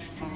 调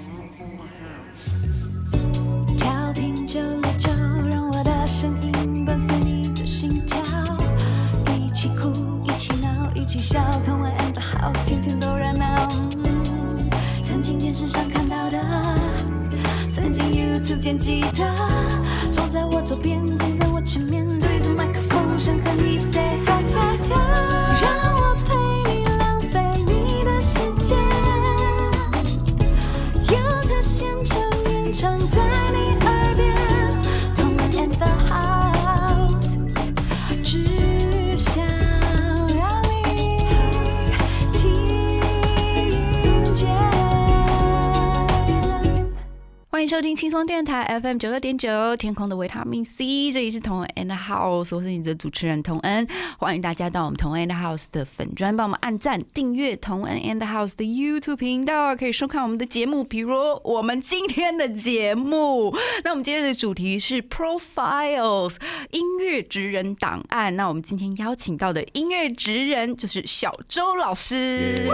迎收听轻松电台 FM 九六点九，天空的维他命 C，这里是同恩 and House，我是你的主持人童恩，欢迎大家到我们同恩 and House 的粉专，帮我们按赞、订阅同恩 and House 的 YouTube 频道，可以收看我们的节目，比如我们今天的节目。那我们今天的主题是 Profiles 音乐职人档案。那我们今天邀请到的音乐职人就是小周老师。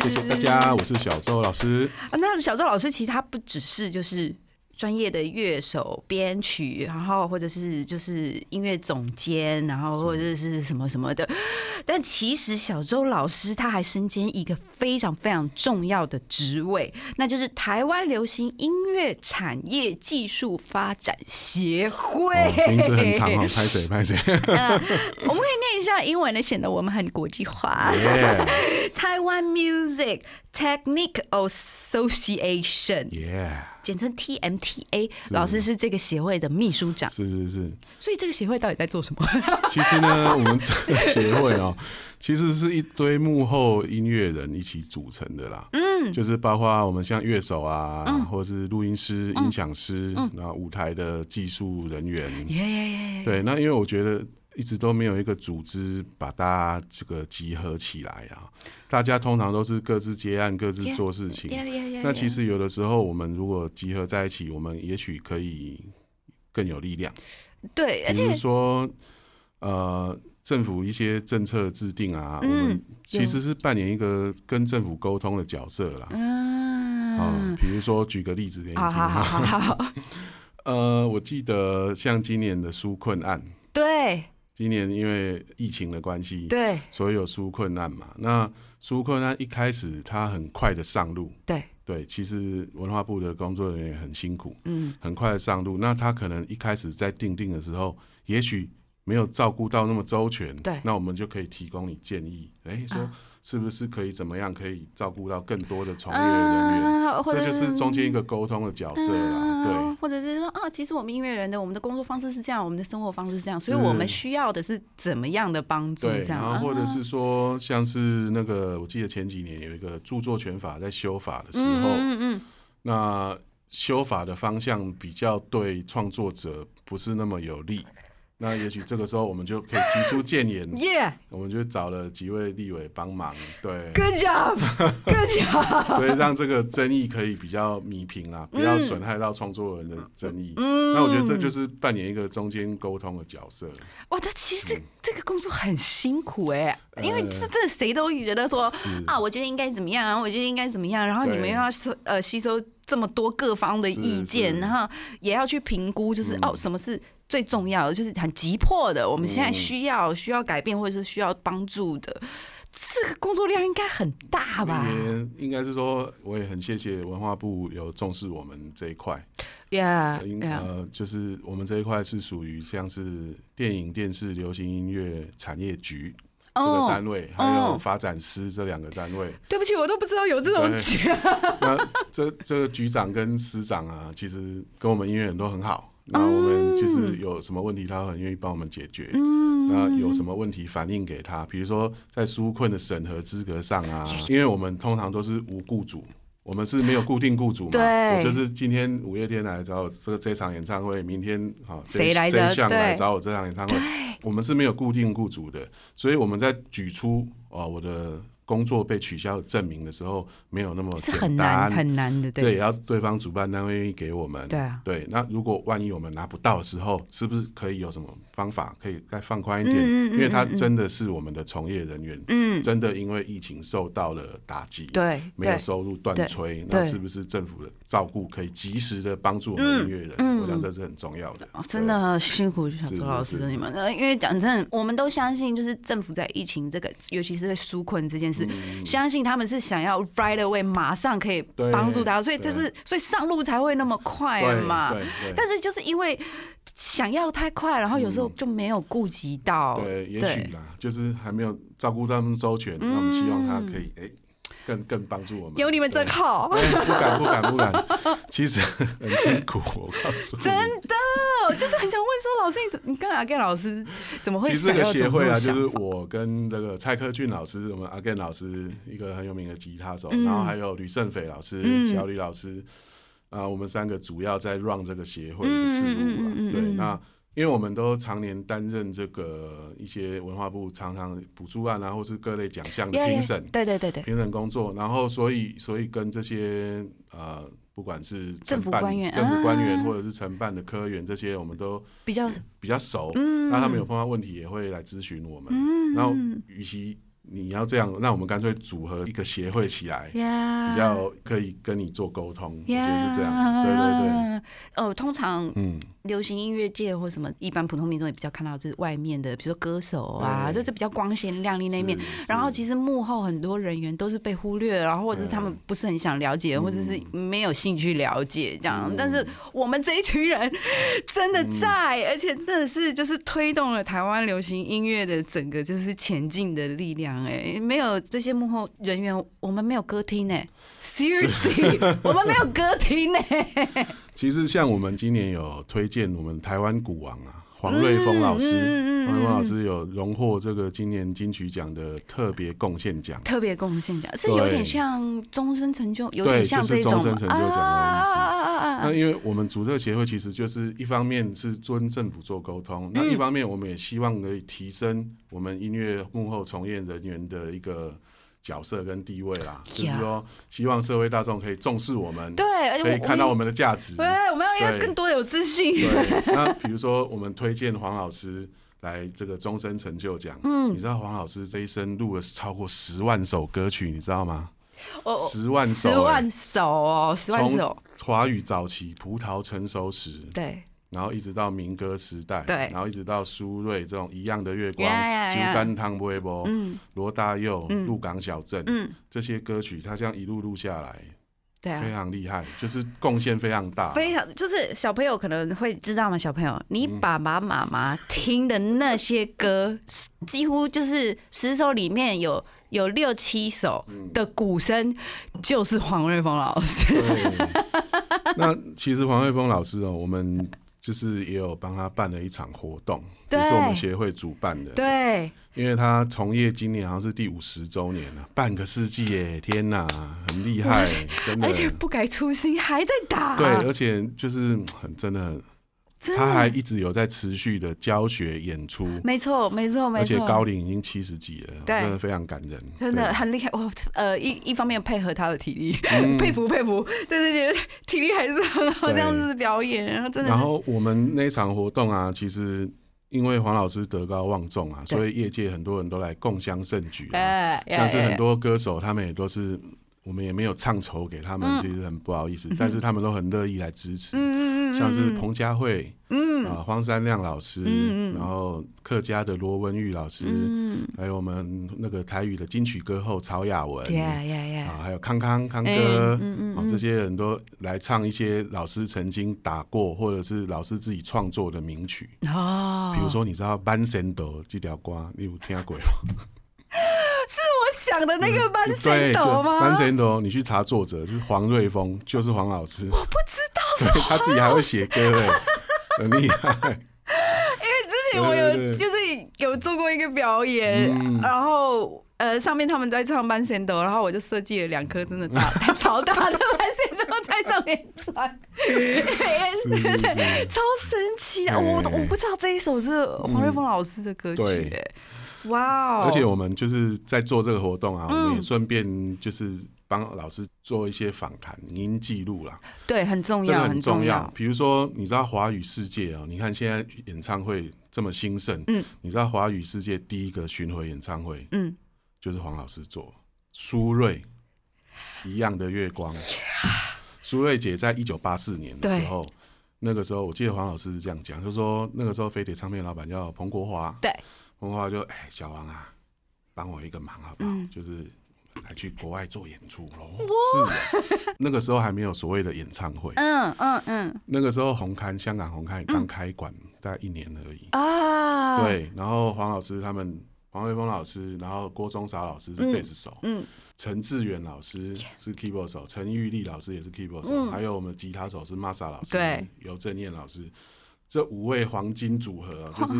谢谢大家，我是小周老师。啊，那小周老师其实他不只是就是专业的乐手、编曲，然后或者是就是音乐总监，然后或者是什么什么的。但其实小周老师他还身兼一个非常非常重要的职位，那就是台湾流行音乐产业技术发展协会。哦名字很长哦，拍谁拍谁。呃我们可以念一下英文的，显得我们很国际化。耶 台湾 Music Technical Association。耶，简称 TMTA，老师是这个协会的秘书长，是是是。所以这个协会到底在做什么？其实呢，我们这个协会哦，其实是一堆幕后音乐人一起组成的啦。嗯，就是包括我们像乐手啊，嗯或是录音师、音响师，那舞台的技术人员。耶耶耶！对，那因为我觉得一直都没有一个组织把大家这个集合起来啊，大家通常都是各自接案、各自做事情。那其实有的时候，我们如果集合在一起，我们也许可以更有力量。对，而比如说，呃，政府一些政策制定啊，我们其实是扮演一个跟政府沟通的角色啦。啊、嗯，比如说举个例子给你听好好好，呃，我记得像今年的纾困案，对今年因为疫情的关系，对。所以有纾困难嘛。那纾困难一开始它很快的上路，对，对，其实文化部的工作人员也很辛苦，嗯，很快的上路。那他可能一开始在定定的时候，也许没有照顾到那么周全，对。那我们就可以提供你建议，哎、说啊是不是可以怎么样可以照顾到更多的从业人员？啊，这就是中间一个沟通的角色啦，嗯或者是说啊，其实我们音乐人的我们的工作方式是这样，我们的生活方式是这样，所以我们需要的是怎么样的帮助？对然后或者啊是说，像是那个，我记得前几年有一个著作权法在修法的时候，嗯嗯那修法的方向比较对创作者不是那么有利。那也许这个时候我们就可以提出建言。嗯，，Yeah，我们就找了几位立委帮忙，对，Good job，Good job。所以让这个争议可以比较弭平啦，不要损害到创作人的争议。那我觉得这就是扮演一个中间沟通的角色。哇，他其实这这个工作很辛苦哎、因为这这谁都觉得说啊，我觉得应该怎么样，我觉得应该怎么样，然后你们又要收呃吸收这么多各方的意见，然后也要去评估，就是、嗯。哦，什么是最重要的，就是很急迫的，我们现在嗯需要需要改变或者是需要帮助的，这个工作量应该很大吧也应该是说，我也很谢谢文化部有重视我们这一块。？Yeah，呃，就是我们这一块是属于像是电影、电视、流行音乐产业局这个哦单位，还有发展司这两个单位。对不起，我都不知道有这种对局。那这这个局长跟司长啊，其实跟我们音乐人都很好。那我们就是有什么问题，他很愿意帮我们解决。那有什么问题反映给他，比如说在纾困的审核资格上啊，因为我们通常都是无雇主，我们是没有固定雇主嘛。对。我就是今天五月天来找我这个这场演唱会，明天好这谁来真相来找我这场演唱会，我们是没有固定雇主的，所以我们在举出哦我的工作被取消证明的时候，没有那么简是很难单，很难的，对，也要对方主办单位愿意给我们。对啊对，那如果万一我们拿不到的时候，是不是可以有什么方法可以再放宽一点？嗯嗯嗯因为他真的是我们的从业人员，嗯，真的因为疫情受到了打击，对对没有收入断炊，那是不是政府的照顾可以及时的帮助我们音乐人？嗯我想这是很重要的。哦，真的辛苦小是周老师你们，呃，因为讲真的，我们都相信，就是政府在疫情这个，尤其是在纾困这件事，相信他们是想要 right away 马上可以帮助他，所以就是所以上路才会那么快嘛。但是就是因为想要太快，然后有时候就没有顾及到，嗯对，也许啦，就是还没有照顾到那么周全，那我们希望他可以哎、更更帮助我们。有你们真对。好。哎不敢不敢不敢，其实很辛苦，我告诉你。真的，就是很想问说，老师，你怎你跟阿盖老师怎么会其实这个协会啊，就是我跟这个蔡科俊老师，我们阿 Gen 老师，一个很有名的吉他手，嗯。然后还有吕胜斐老师、嗯小李老师，啊，我们三个主要在 run 这个协会的事务了。对，嗯那因为我们都常年担任这个一些文化部常常补助案啊，或是各类奖项的评审。对对对对，评审工作，然后所以所以跟这些呃，不管是政府官员政府官员啊或者是承办的科员这些，我们都比较比较熟。嗯那他们有碰到问题也会来咨询我们。嗯然后，与其你要这样，那我们干脆组合一个协会起来，比较可以跟你做沟通。我觉得是这样。对对对，对。哦，通常嗯，流行音乐界或什么，一般普通民众也比较看到这外面的，比如说歌手啊，就是比较光鲜亮丽那一面。然后其实幕后很多人员都是被忽略，然后或者是他们不是很想了解，或者是没有兴趣了解这样。嗯但是我们这一群人真的在，而且真的是就是推动了台湾流行音乐的整个就是前进的力量。哎，没有这些幕后人员，我们没有歌厅呢。Seriously，我们没有歌厅呢。其实像我们今年有推荐我们台湾鼓王啊，黄瑞峰老师，嗯嗯嗯嗯黄瑞峰老师有荣获这个今年金曲奖的特别贡献奖。特别贡献奖是有点像终身成就，有点对就是像这种终身成就奖的意思。那因为我们组这个协会，其实就是一方面是跟政府做沟通，那嗯一方面我们也希望可以提升我们音乐幕后从业人员的一个角色跟地位啦。就是说，希望社会大众可以重视我们，对，而且可以看到我们的价值。对，我们要要对更多的有自信。对，那比如说我们推荐黄老师来这个终身成就奖，嗯，你知道黄老师这一生录了超过十万首歌曲，你知道吗？我十万首、十欸，万首哦，十万从首，华语早期葡萄成熟时，对，然后一直到民歌时代，对然后一直到苏芮这种一样的月光呀呀、酒呀干汤微波、嗯罗大佑、鹿港小镇嗯，这些歌曲，他这样一路录下来，非对啊。常厉害，就是贡献非常大。非常就是小朋友可能会知道吗？小朋友，你嗯爸爸妈妈听的那些歌，几乎就是十首里面有有六七首嗯的鼓声就是黄瑞峰老师。对，那其实黄瑞峰老师哦，我们就是也有帮他办了一场活动，也是我们协会主办的。，对，因为他从业今年好像是第五十周年了，半个世纪耶！天哪，很厉害，真的而。且不改初心，还在打。对，而且就是很，真的他还一直有在持续的教学演出，没错，没错，没错。而且。高龄已经七十几了，真的非常感人，真的很厉害，我呃一一方面配合他的体力，嗯。佩 服佩服，但是觉得体力还是很好，对这样子表演，然后真的然后我们那场活动啊，其实因为黄老师德高望重啊，所以业界很多人都来共襄盛举啊。哎，像是哎。很多歌手，他们也都是，我们也没有唱酬给他们，嗯。其实很不好意思，但是他们都很乐意来支持。嗯嗯嗯嗯，像是彭佳慧，嗯。啊，荒山亮老师，嗯嗯然后客家的罗文玉老师，嗯，还有我们那个台语的金曲歌后曹雅文，啊，还有康康康哥，嗯这些人都来唱一些老师曾经打过，或者是老师自己创作的名曲。哦，比如说，你知道《班神斗》这条歌，你有听过吗？是我想的那个班对，神就斗吗？班神斗，你去查作者，就是黄瑞峰，就是黄老师。我不知道，对，他自己还会写歌，哎，很厉害。之前我有就是有做过一个表演，嗯然后呃上面他们在唱班神斗，然后我就设计了两颗真的大 超大的班神斗在上面转。超神奇的！哎我我不知道这一首是黄瑞峰老师的歌曲、哇哦！而且我们就是在做这个活动啊，我们嗯也顺便就是帮老师做一些访谈、影音记录啦，对，很重要，这个很重重要。。比如说，你知道华语世界哦，你看现在演唱会这么兴盛，嗯，你知道华语世界第一个巡回演唱会嗯，就是黄老师做，苏芮一样的月光。苏芮姐在一九八四年的时候，那个时候我记得黄老师是这样讲，就说那个时候飞碟唱片老板叫彭国华，对，彭国华就哎小王啊，帮我一个忙好不好？嗯。就是来去国外做演出喽。是啊，那个时候还没有所谓的演唱会，嗯嗯嗯。那个时候红磡香港红磡也刚开馆，大概一年而已。啊，，对，然后黄老师他们，黄伟峰老师，然后郭宗韶老师是贝斯手，嗯，陈志远老师是 keyboard 手，陈玉丽老师也是 keyboard 手，还有我们吉他手是 Masa 老师，嗯对，尤正燕老师。这五位黄金组合啊，就是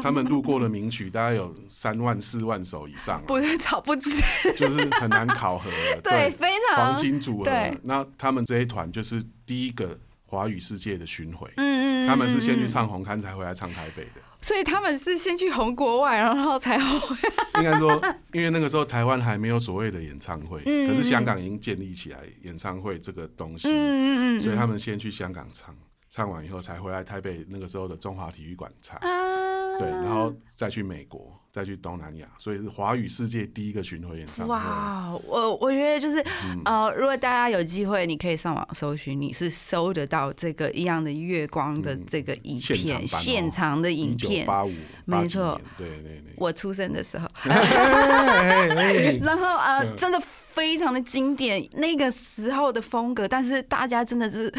他们录过的名曲，大概有三万四万首以上、啊，不是吵不止，就是很难考核的。对，非常黄金组合对，那他们这一团就是第一个华语世界的巡回，嗯嗯，他们是先去嗯，唱红磡，才回来唱台北的。所以他们是先去红国外，然后才红。应该说，因为那个时候台湾还没有所谓的演唱会，嗯可是香港已经建立起来演唱会这个东西，嗯嗯嗯所以他们先去香港唱，唱完以后才回来台北那个时候的中华体育馆唱，啊，对，然后再去美国，再去东南亚，所以是华语世界第一个巡回演唱会。哇，我我觉得就是、嗯呃，如果大家有机会，你可以上网搜寻，你是搜得到这个一样的月光的这个影片，现场的影片。八五，没错对对对。我出生的时候，然后呃，嗯真的非常的经典，那个时候的风格，但是大家真的是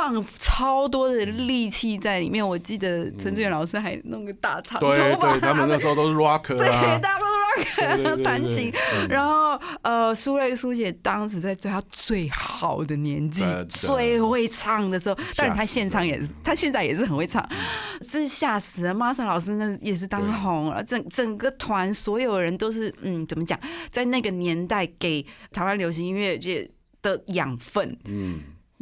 放超多的力气在里面。我记得陈志远老师还弄个大长头对发，对，他们那时候都是 rocker 对，啊，大家都对对对对弹琴。嗯。然后呃，苏芮苏姐当时在最她最好的年纪，最会唱的时候，当然她现场也是，她现在也是很会唱，真是吓死了。玛莎老师那也是当红了，整整个团所有人都是嗯，怎么讲，在那个年代给台湾流行音乐界的养分嗯，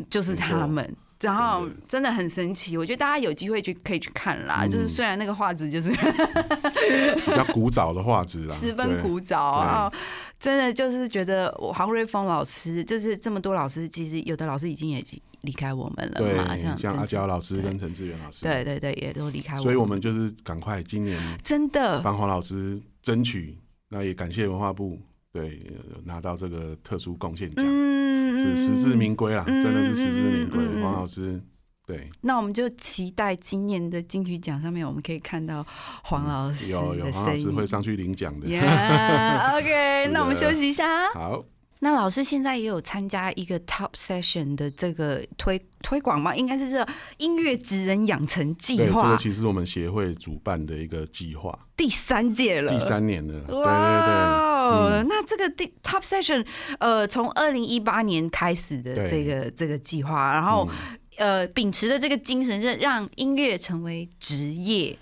就是他们。然后真的很神奇，我觉得大家有机会去可以去看啦。就是虽然那个画质就是 比较古早的画质啦，十分古早啊，真的就是觉得我黄瑞峰老师，就是这么多老师，其实有的老师已经也离开我们了嘛，对，像像阿娇老师跟陈志远老师，对对对，也都离开我们，所以我们就是赶快今年真的。帮黄老师争取，那也感谢文化部对呃拿到这个特殊贡献奖，嗯是实至名归啦，嗯真的是实至名归。黄老师对那我们就期待今年的金曲奖上面，我们可以看到黄老师嗯有有的黄老师。会上去领奖的。的那我们休息一下。好，那老师现在也有参加一个 Top Session 的这个推推广吗？应该是这音乐职人养成计对，这个其实我们协会主办的一个计划，第三届了，第三年了，对对对。哇，嗯那这个第 Top Session，呃，从二零一八年开始的这个这个计划，然后、嗯呃，秉持的这个精神是让音乐成为职业，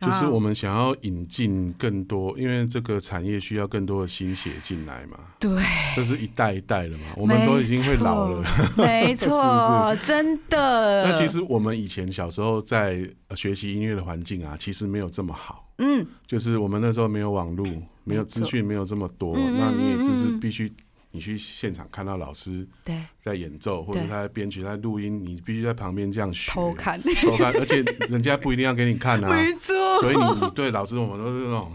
就是我们们想要引进更多，因为这个产业需要更多的新血进来嘛。对，这是一代一代的嘛，我们都已经会老了。没 是不错，真的。那其实我们以前小时候在呃学习音乐的环境啊，其实没有这么好。嗯，就是我们那时候没有网络，没有资讯，没有这么多，那你也就是必须你去现场看到老师对，在演奏，或者他在编曲、他在录音，你必须在旁边这样学偷看，偷看，而且人家不一定要给你看啊。没错，所以你你对老师，我们都是那种，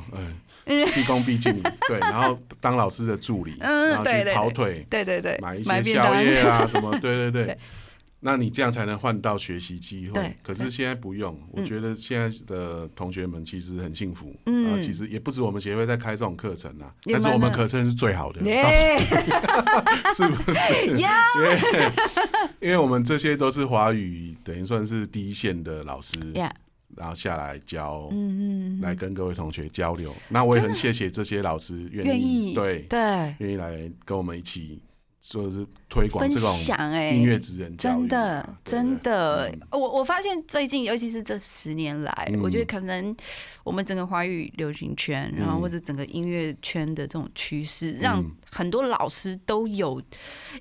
哎，毕恭毕敬，对，然后当老师的助理，嗯然后去跑腿，对对对，买一些宵夜啊，什么，对对对。对。那你这样才能换到学习机对会。可是现在不用，我觉得现在的同学们其实很幸福。嗯。啊，其实也不止我们协会在开这种课程啊，但是我们课程是最好的，耶，是不是？呀。因 为因为我们这些都是华语，等于算是第一线的老师，呀，然后下来教，嗯嗯，来跟各位同学交流。那我也很谢谢这些老师愿意。对对，愿意来跟我们一起就是推广分这种享哎、音乐职人教育啊，真的，真的，嗯。我我发现最近，尤其是这十年来，嗯我觉得可能我们整个华语流行圈，然后嗯。或者整个音乐圈的这种趋势，让嗯。很多老师都有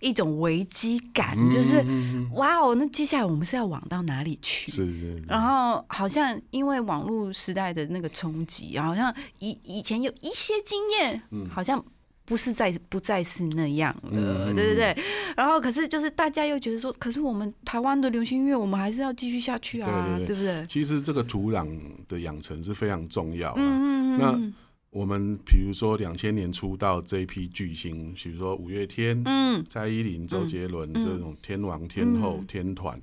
一种危机感，嗯就是哇哦，那接下来我们是要往到哪里去？是是是，然后好像因为网络时代的那个冲击，好像以以前有一些经验，嗯。好像不是再不再是那样了，嗯对对对。然后可是就是大家又觉得说，可是我们台湾的流行音乐，我们还是要继续下去啊，对对对不对？其实这个土壤的养成是非常重要的。嗯嗯那嗯我们比如说两千年出道这一批巨星，比如说五月天、嗯蔡依林、周杰伦嗯这种天王天后、嗯天团，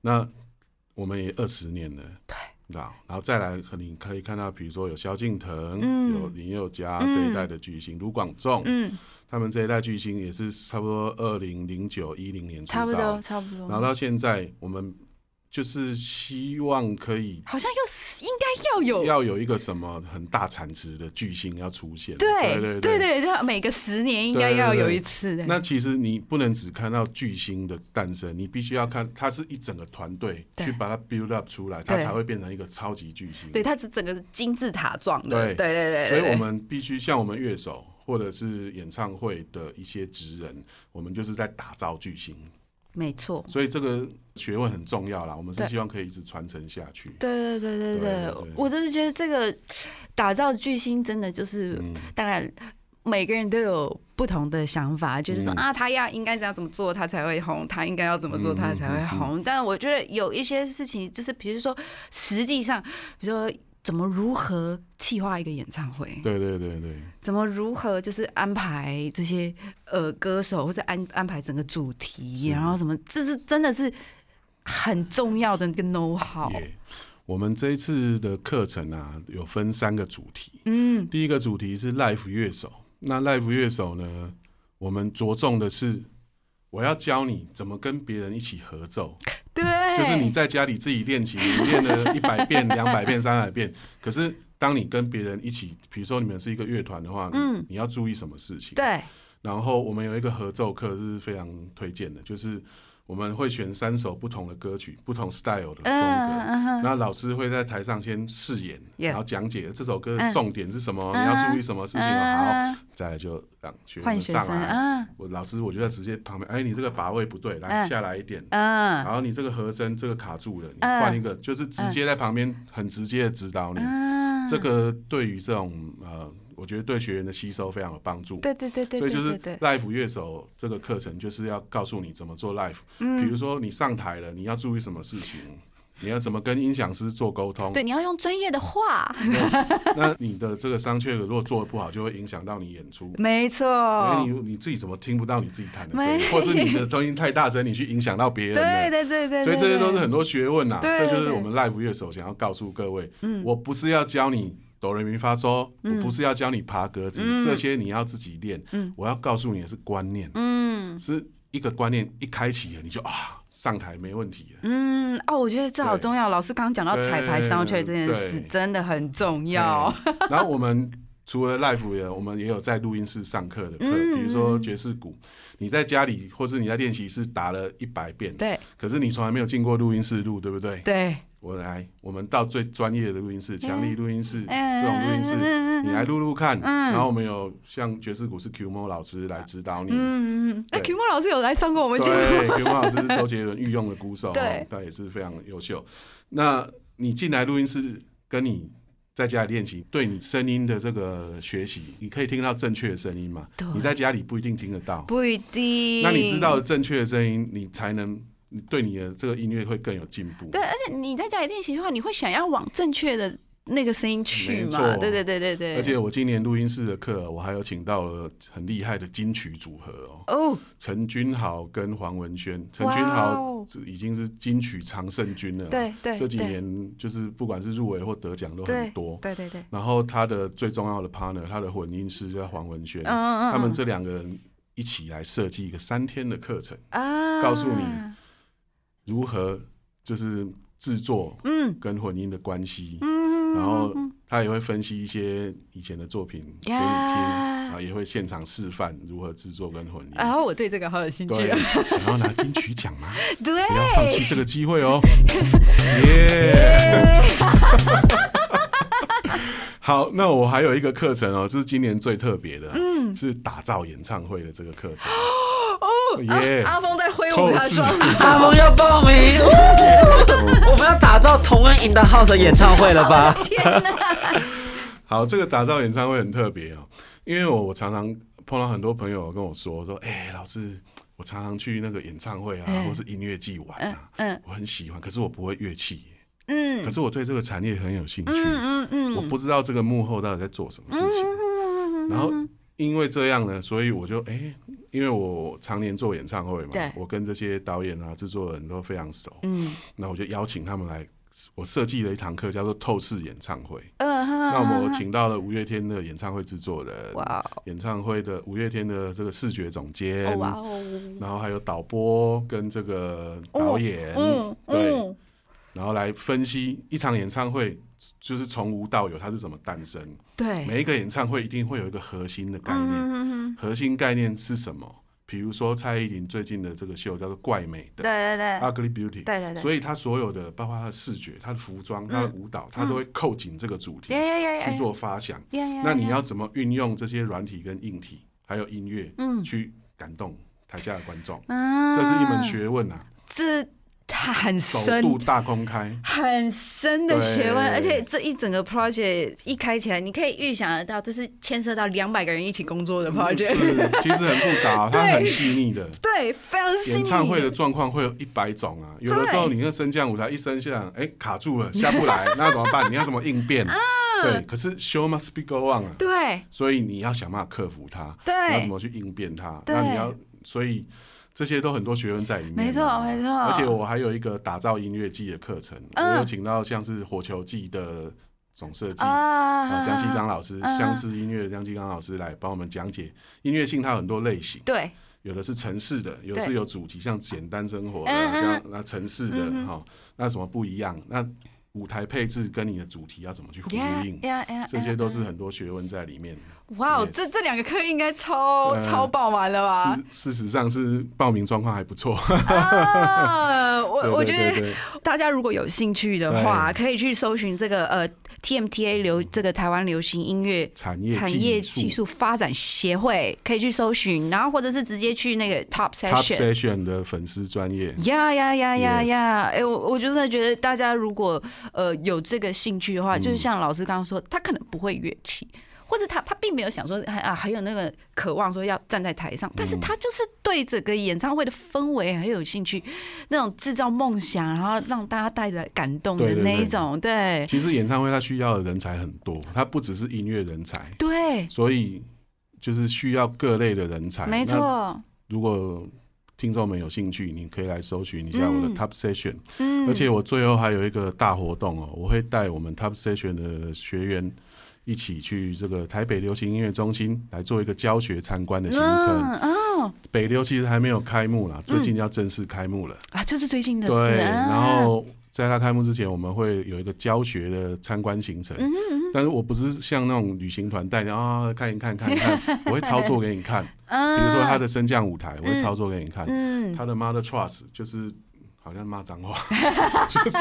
那我们也二十年了。对。然后，然后再来，可你可以看到，比如说有萧敬腾，嗯。有林宥嘉嗯。这一代的巨星，卢广仲，嗯，他们这一代巨星也是差不多二零零九一零年出道，差不多差不然后，到现在，我们就是希望可以好像要应该要有。要有一个什么很大产值的巨星要出现。对对对对，就每个十年应该要有一次的。那其实你不能只看到巨星的诞生，你必须要看它是一整个团队去把它 build up 出来，它才会变成一个超级巨星。对，它是整个金字塔状的。对对，对所以我们必须像我们乐手或者是演唱会的一些职人，我们就是在打造巨星。没错，所以这个学问很重要啦。我们是希望可以一直传承下去，对对对对对。我真是觉得这个打造巨星真的就是，当然每个人都有不同的想法，就是说啊，他要应该怎样怎么做，他才会红，他应该要怎么做，他才会红。但我觉得有一些事情，就是比如说实际上，比如说。怎么如何企划一个演唱会？对对对对，怎么如何就是安排这些呃歌手，或者安安排整个主题，然后什么，这是真的是很重要的一个 know how。耶。我们这一次的课程啊，有分三个主题。嗯，第一个主题是 live 乐手，那 live 乐手呢，我们着重的是我要教你怎么跟别人一起合奏，对，就是你在家里自己练琴，你练了一百遍、两百遍、三百遍，可是当你跟别人一起，比如说你们是一个乐团的话，嗯。你你要注意什么事情？对，然后我们有一个合奏课是非常推荐的，就是我们会选三首不同的歌曲，不同 style 的风嗯格。那老师会在台上先试演然后讲解这首歌嗯的重点是什么，嗯你要注意什么事情哦。好，嗯再来就让学生上来。啊，我老师我就在直接旁边，哎，你这个把位不对，来嗯下来一点。嗯然后你这个和声这个卡住了，你嗯换一个，就是直接在旁边很直接的指导你。嗯，这个对于这种呃，我觉得对学员的吸收非常有帮助。对对对对，所以就是对对 live 乐手这个课程，就是要告诉你怎么做 life，。嗯比如说你上台了，你要注意什么事情，你要怎么跟音响师做沟通。对，你要用专业的话，那你的这个商榷如果做的不好，就会影响到你演出。没错，哎，你你自己怎么听不到你自己弹的声音，或是你的声音太大声，你去影响到别人对了。对对对，所以这些都是很多学问呐，对对这就是我们 live 乐手想要告诉各位，嗯我不是要教你哆来咪发嗦，我不是要教你爬格子，这些你要自己练。我要告诉你的是观念，嗯是一个观念一开启了，你就啊上台没问题了。嗯哦，我觉得这好重要。老师刚刚讲到彩排对 soundtrack 这件事，真的很重要。然后我们除了 live 也，我们也有在录音室上课的课，嗯比如说爵士鼓，你在家里或是你在练习室打了一百遍，对可是你从来没有进过录音室录，对不对？对，我来，我们到最专业的录音室，强力录音室嗯这种录音室，你来录录看。嗯然后我们有像爵士鼓是 Q Mo 老师来指导你，嗯嗯嗯。哎对，Q 莫老师有来上过我们节目，对，Q Mo 老师是周杰伦御用的鼓手，他也是非常优秀。那你进来录音室，跟你在家里练习，对你声音的这个学习，你可以听到正确的声音吗？你在家里不一定听得到，不一定。那你知道正确的声音，你才能你对你的这个音乐会更有进步。对，而且你在家里练习的话，你会想要往正确的那个声音去嘛？对对对对对。而且我今年录音室的课，我还有请到了很厉害的金曲组合哦，哦，陈君豪跟黄文轩。陈君豪已经是金曲常胜军了，对对，这几年就是不管是入围或得奖都很多。对对对，然后他的最重要的 partner，他的混音师叫黄文轩，嗯嗯嗯，他们这两个人一起来设计一个三天的课程，啊，告诉你如何就是制作嗯。跟混音的关系，嗯，然后他也会分析一些以前的作品给你听。呀啊，也会现场示范如何制作跟混音。然后我对这个好有兴趣想要拿金曲奖吗？对，不要放弃这个机会哦！耶！好，那我还有一个课程哦，这是今年最特别的，嗯，是打造演唱会的这个课程。哦 耶！阿峰在挥舞他双手，阿峰要报名，我们要打造同恩 in the house 的演唱会了吧？天哪！好，这个打造演唱会很特别哦，因为我我常常碰到很多朋友跟我说说，哎、老师，我常常去那个演唱会啊，嗯或是音乐季玩啊，嗯我很喜欢，可是我不会乐器。嗯可是我对这个产业很有兴趣，嗯嗯我不知道这个幕后到底在做什么事情。然后因为这样呢，所以我就哎、因为我常年做演唱会嘛，我跟这些导演啊、制作人都非常熟，嗯。那我就邀请他们来，我设计了一堂课叫做透视演唱会。嗯哼，那我请到了五月天的演唱会制作人，哇演唱会的五月天的这个视觉总监哦，哇哦，然后还有导播跟这个导演，嗯对，嗯。然后来分析一场演唱会，就是从无到有，它是怎么诞生。对，每一个演唱会一定会有一个核心的概念，嗯核心概念是什么？比如说蔡依林最近的这个秀叫做《怪美的对对对。Ugly Beauty》，对对对，所以她所有的，包括她的视觉、她的服装、她的舞蹈，她都会扣紧这个主题去做发想。那你要怎么运用这些软体跟硬体，还有音乐，嗯。去感动台下的观众？嗯，这是一门学问啊，这它很首深。度大公开。很深的学问，而且这一整个 project 一开起来，你可以预想得到，这是牵涉到两百个人一起工作的 project，、是，其实很复杂，它很细腻的。对，非常细腻。演唱会的状况会有一百种啊，有的时候你那升降舞台一升降，哎、卡住了，下不来，那怎么办？你要怎么应变？对，可是 show must be go on 啊，对所以你要想办法克服它，对你要怎么去应变它？那你要，所以这些都很多学问在里面啊。没错没错而且我还有一个打造音乐季的课程，嗯我有请到像是火球季的总设计。啊啊，江继刚老师，嗯相知音乐的江继刚老师来帮我们讲解音乐性，它有很多类型，对有的是城市的，有的是有主题，像简单生活的，像那城市的哈、那什么不一样？那舞台配置跟你的主题要怎么去呼呀应？这些都是很多学问在里面。哇哦，Yes 这这两个课应该超呃超爆满了吧？事事实上是报名状况还不错，啊，我 我觉得大家如果有兴趣的话，可以去搜寻这个呃 TMTA 流这个台湾流行音乐产业产业技技术发展协会，可以去搜寻，然后或者是直接去那个 Top Top Session。Session 的粉丝专业，呀呀呀呀呀！哎、我我真的觉得大家如果呃有这个兴趣的话，就是像老师刚刚说，他可能不会乐器，或者他他并没有想说还啊还有那个渴望说要站在台上，但是他就是对整个演唱会的氛围很有兴趣，那种制造梦想，然后让大家带着感动的那一种，对。其实演唱会它需要的人才很多，它不只是音乐人才，对，所以就是需要各类的人才。没错，如果听众们有兴趣，你可以来搜寻一下我的嗯 Top Session，、嗯。而且我最后还有一个大活动哦，我会带我们 Top Session 的学员一起去这个台北流行音乐中心来做一个教学参观的行程。嗯哦北流其实还没有开幕啦，最近要正式开幕了。啊，就是最近的事，对，啊然后在它开幕之前，我们会有一个教学的参观行程。嗯但是我不是像那种旅行团带你啊看一看看一看，我会操作给你看。嗯比如说它的升降舞台，我会操作给你看。嗯它的 Mother Trust 就是好像骂脏话，就是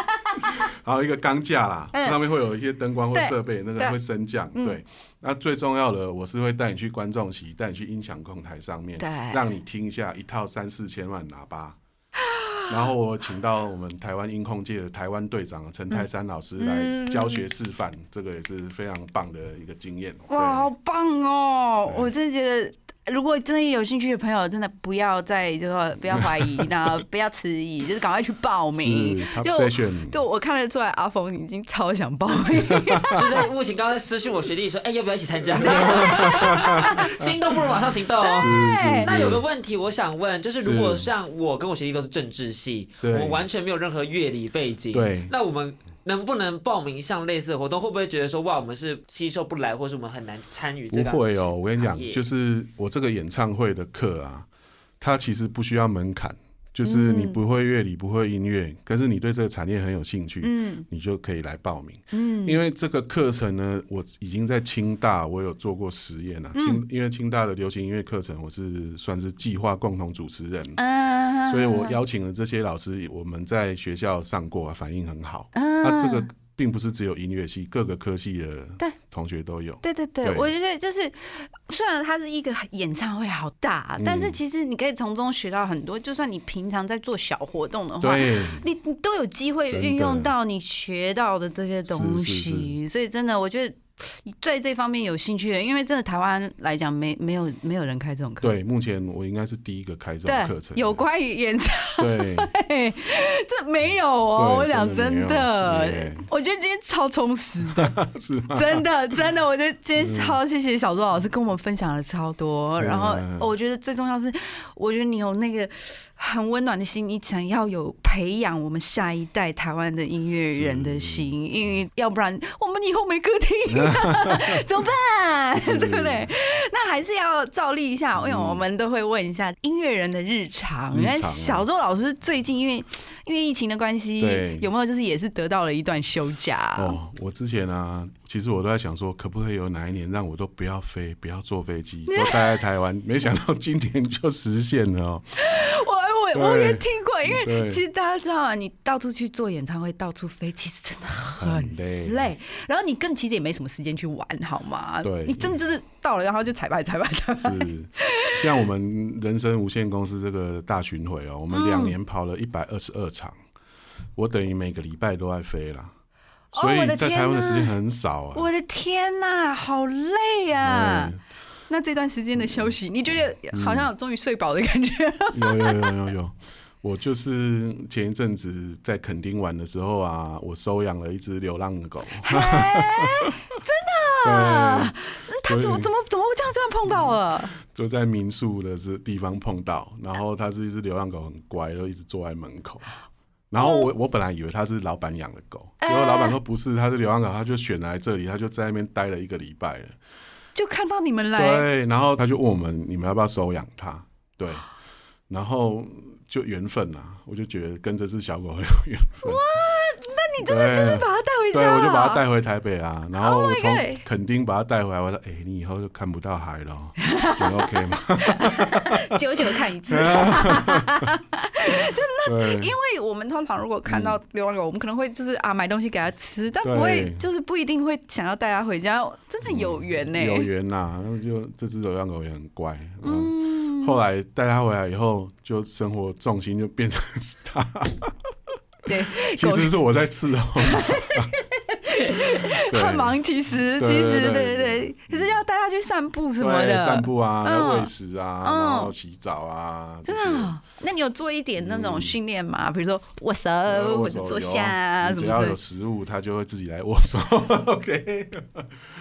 还有一个钢架啦，嗯上面会有一些灯光或对设备，那对个会升降。嗯对，那最重要的，我是会带你去观众席，带你去音响控台上面，对让你听一下一套三四千万喇叭。然后我请到我们台湾音控界的台湾队长陈泰山老师嗯来教学示范，这个也是非常棒的一个经验。哇，好棒哦！我真的觉得，如果真的有兴趣的朋友，真的不要再就说不要怀疑，然后不要迟疑，就是赶快去报名。就就我看得出来，阿峰已经超想报名。就是在目前刚刚在私讯我学弟说，哎、要不要一起参加？心动不如马上行动。是那有个，问题我想问，就是如果像我跟我学弟都是政治系，我们完全没有任何乐理背景，对。那我们能不能报名像类似的活动？会不会觉得说，哇，我们是吸收不来，或是我们很难参与？不会哦。我跟你讲，就是我这个演唱会的课啊，它其实不需要门槛。就是你不会乐理，不会音乐，可是你对这个产业很有兴趣，嗯你就可以来报名。嗯，因为这个课程呢，我已经在清大我有做过实验了。嗯清因为清大的流行音乐课程，我是算是计划共同主持人，啊所以我邀请了这些老师，我们在学校上过，反应很好。啊那这个并不是只有音乐系，各个科系的对同学都有。对对对，对我觉得就是，虽然它是一个演唱会好大，嗯但是其实你可以从中学到很多。就算你平常在做小活动的话，你你都有机会运用到你学到的这些东是是西，所以真的我觉得。对这方面有兴趣的，因为真的台湾来讲，没没有没有人开这种课，对，目前我应该是第一个开这种课，程。有关于演唱对，会，这没有哦，我对讲真真的我觉得今天超充实的，是？真的，真的，我觉得今天超谢谢小周老师跟我们分享了超多，嗯。然后我觉得最重要是，我觉得你有那个很温暖的心，你想要有培养我们下一代台湾的音乐人的心，因为要不然我们以后没歌听，怎么办？是对不对？那还是要照例一下，因为我们都会问一下音乐人的日常。因为日常啊小周老师最近因为因为疫情的关系，有没有就是也是得到了一段休假？哦，我之前啊，其实我都在想说，可不可以有哪一年让我都不要飞，不要坐飞机，都待在台湾？没想到今天就实现了哦。我也对听过，因为其实大家知道啊，你到处去做演唱会，到处飞，其实真的很很累累。然后你更其实也没什么时间去玩，好吗？对你真的就是到了，然后就彩排彩排彩排。是，像我们人生无限公司这个大巡回哦，我们两年跑了一百二十二场，我等于每个礼拜都在飞啦，哦所以在台湾的哪时间很少啊。我的天呐，好累啊！对那这段时间的休息，你觉得好像有终于睡饱的感觉？有有有有有，我就是前一阵子在垦丁玩的时候啊，我收养了一只流浪狗。真的，他怎么怎么怎么会这样这样碰到了？就在民宿的这地方碰到，然后它是一只流浪狗，很乖，就一直坐在门口。然后我我本来以为它是老板养的狗，结果老板说不是，它是流浪狗，他就选来这里，他就在那边待了一个礼拜了。就看到你们来，对，然后他就问我们你们要不要收养它？对，然后就缘分啊，我就觉得跟这只小狗很有缘分。你真的就是把它带回家，对，我就把它带回台北啊，然后 Oh 我从垦丁把它带回来，我说：“哎、你以后就看不到海了，你 OK 吗 久久看一次。对，因为我们通常如果看到流浪狗，我们可能会就是啊买东西给它吃，但不会就是不一定会想要带它回家，真的有缘呢、有缘呐、就这只流浪狗也很乖，嗯，后来带它回来以后，就生活重心就变成是它，对，其实是我在伺候 很忙，其实其实对对可是要带他去散步什么，的，散步啊，喂食啊，嗯。然后洗澡啊，真的哦。那你有做一点那种训练吗？比如说握手或者坐下只要有，食物，他就会自己来握手。OK，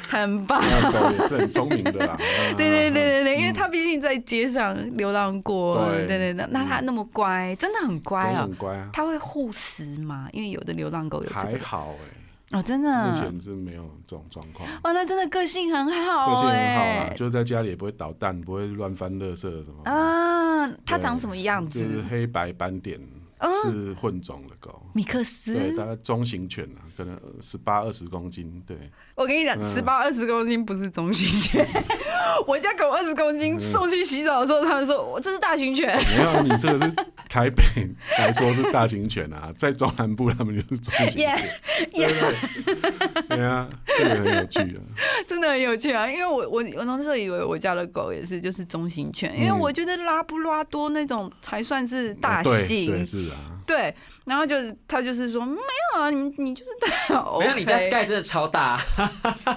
很棒。也是很聪明的啦。对对对对对，因为它毕竟在街上流浪过，对。对对对，那它那么乖，真的很乖啊。很。乖啊，它会护食吗？因为有的流浪狗有还好哎，哦，真的目。前是没有这种状况。哇，那真的个性很好、欸，个性很好啦，就是在家里也不会捣蛋，不会乱翻垃圾什么。啊，他长什么样子？就是黑白斑点，嗯是混种的狗。米克斯，对，大概中型犬啊，可能十八二十公斤。对，我跟你讲，嗯十八二十公斤不是中型犬，我家狗二十公嗯斤，送去洗澡的时候，他们说我这是大型犬。没有你这个是台北来说是大型犬啊，在中南部他们就是中型犬。对对对啊，这个很有趣啊。真的很有趣啊！因为我我我那时候以为我家的狗也是就是中型犬，因为嗯我觉得拉布拉多那种才算是大对型，对是啊，对然后就是他就是说没有啊，你你就是大，没有，你家 Sky 真的超大，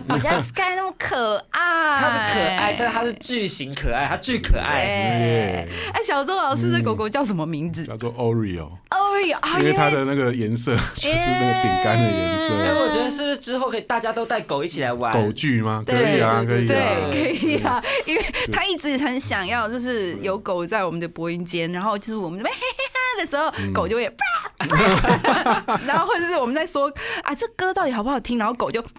我家 Sky 那么可爱，它是可爱，但是它是巨型可爱，它巨可爱。哎哎，小周老师的狗狗叫什么名字叫做 Oreo，？Oreo，因为它的那个颜色 就是那个饼干的颜色哎，色。我觉得是不是之后可以大家都带狗一起来玩？狗剧吗？可以啊，可以啊，对，可以啊，因为他一直很想要，就是有狗在我们的播音间，然后就是我们这边嘿嘿嘿的时候，狗就会啪啪，然后或者是我们在说啊，这歌到底好不好听，然后狗就啪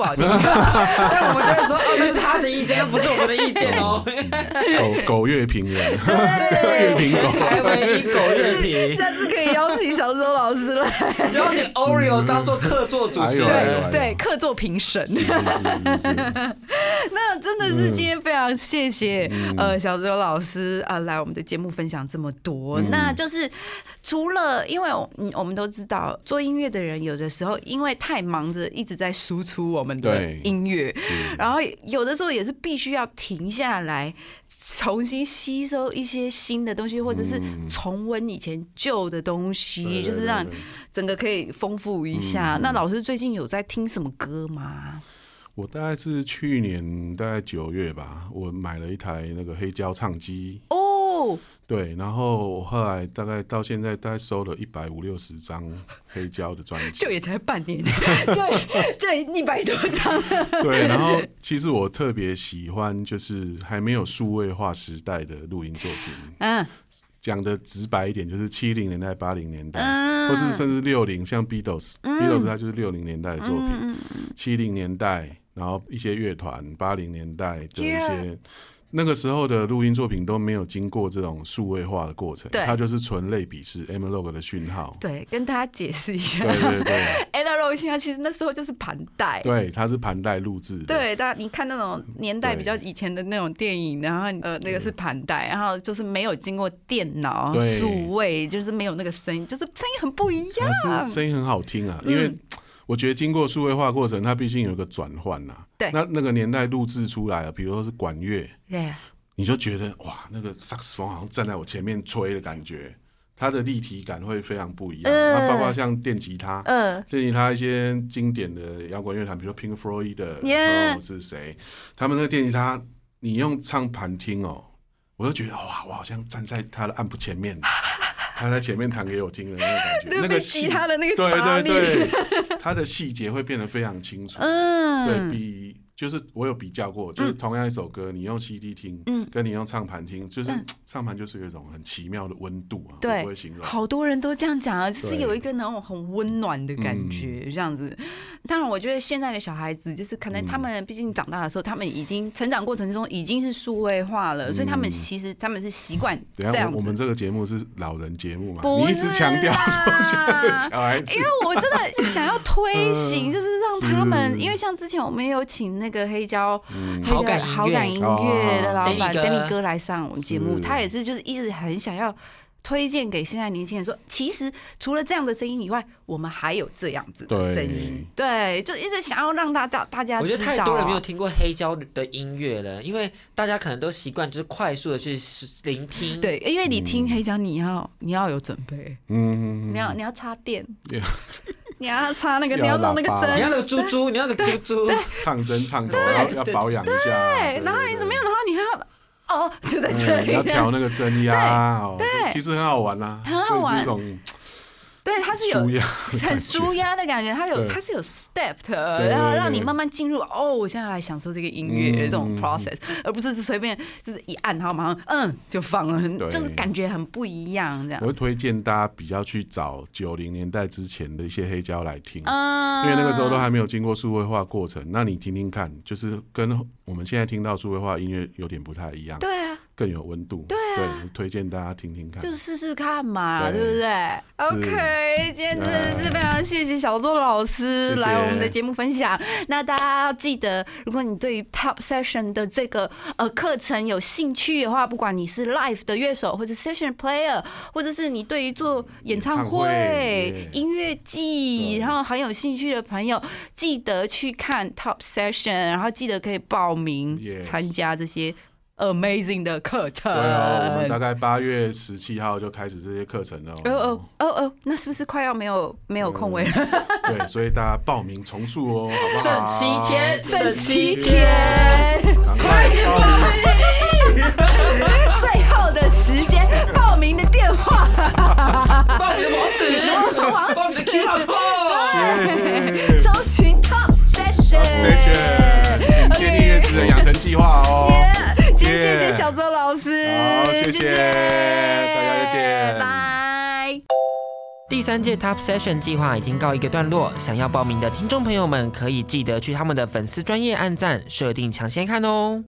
不好听。但我们就会说，哦，那是他的意见，那不是我们的意见哦。狗狗乐评人，对，评全狗台唯一狗乐评，下次可以邀请小周老师来，邀请 Oreo 当做客座主持人。对对，客座评审。那真的是今天非常谢谢、嗯呃小周老师啊、来我们的节目分享这么多。嗯那就是除了因为我们都知道做音乐的人有的时候因为太忙着一直在输出我们的对音乐，然后有的时候也是必须要停下来。重新吸收一些新的东西，或者是重温以前旧的东西，嗯对对就是让整个可以丰富一下。嗯那老师最近有在听什么歌吗？我大概是去年大概九月吧，我买了一台那个黑胶唱机，哦，对，然后我后来大概到现在大概收了一百五六十张黑胶的专辑。就，也才半年，就就一百多张。对，然后其实我特别喜欢就是还没有数位化时代的录音作品，嗯。讲的直白一点，就是七零年代、八零年代，嗯。或是甚至六零，像 Beatles，Beatles 它就是六零年代的作嗯品，七零年代，然后一些乐团八零年代的一些。那个时候的录音作品都没有经过这种数位化的过程，它就是纯类比式 analog 的讯号。对，跟大家解释一下对对对 a n a l o g 信号其实那时候就是盘带。对，它是盘带录制的。对，大家你看那种年代比较以前的那种电影，然后呃那个是盘带，然后就是没有经过电脑对数位，就是没有那个声音，就是声音很不一样。它是声音很好听啊，因为我觉得经过数位化过程，它毕竟有一个转换呐。对那那个年代录制出来啊，比如说是管乐，对，你就觉得哇，那个萨克斯风好像站在我前面吹的感觉，它的立体感会非常不一样。嗯那包括像电吉他，嗯，电吉他一些经典的摇滚乐团，比如说 Pink Floyd 的后是谁？他们那个电吉他，你用唱盘听哦，我就觉得哇，我好像站在他的暗部前面，他在前面弹给我听的那个感觉，那个细吉他的那个对发对力。对，他的细节会变得非常清楚。嗯。对嗯，比就是我有比较过，就是同样一首歌，你用 CD 听，嗯。跟你用唱盘听，就是唱盘就是有一种很奇妙的温度啊，我对不会形容。好多人都这样讲啊，就是有一个那种很温暖的感觉，这样子。当然，我觉得现在的小孩子，就是可能他们毕竟长大的时候，他们已经成长过程中已经是数位化了，所以他们其实他们是习惯这样。我我们这个节目是老人节目嘛？你一直强调说小孩子。因为我真的想要推行，就是让他们，因为像之前我们也有请那个黑胶、好感音乐好感音乐的老板哦 Danny 哥来上我们节目，他也是就是一直很想要推荐给现在年轻人说，其实除了这样的声音以外，我们还有这样子的声音，对，就一直想要让大大大家我觉得太多人没有啊听过黑胶的音乐了，因为大家可能都习惯就是快速的去聆听。，对，因为你听黑胶，你要你要有准备，嗯，你要你要插电 你要插那个，要你要弄那个针，你要那个珠珠，你要那个珠。珠，唱针唱头要要保养一下，对，然后你怎么样？然后你还要哦，就在这嗯，里，要调那个针压哦，对。这其实很好玩啦，很好玩。这是一种对，它是有，很舒压的感觉，它有它是有 step 的，对然后让你慢慢进入哦，我现在来享受这个音乐的这种嗯 process，而不是随便就是一按，然后马上嗯就放了，很对。就是感觉很不一样这样。我。会推荐大家比较去找九零年代之前的一些黑胶来听，嗯，因为那个时候都还没有经过数位化过程。那你听听看，就是跟我们现在听到数位化音乐有点不太一样，对啊，更有温度。对推荐大家听听看。就试试看嘛，对对不对？OK，今天真的是非常谢谢小周老师来我们的节目分享。那大家要记得，如果你对于 Top Session 的这个呃课程有兴趣的话，不管你是 Live 的乐手，或者 Session Player，或者是你对于做演唱会、音乐季，然后很有兴趣的朋友，记得去看 Top Session，然后记得可以报名参加这些 amazing 的课程。对哦，我们大概八月十七号就开始这些课程了哦哦哦哦，那是不是快要没有没有空位了？对，所以大家报名重塑哦，好不好？剩七天，剩七天，快点报名！最后的时间，报名的电话，报你的网址，报你的 QR code。搜寻 Top Session。谢谢，顶尖音乐职人养成计划哦。谢谢小周老师，好谢谢大家再见拜。第三。三届 Top Session 计划已经告一个段落，想要报名的听众朋友们可以记得去他们的粉丝专业按赞，设定抢先看哦。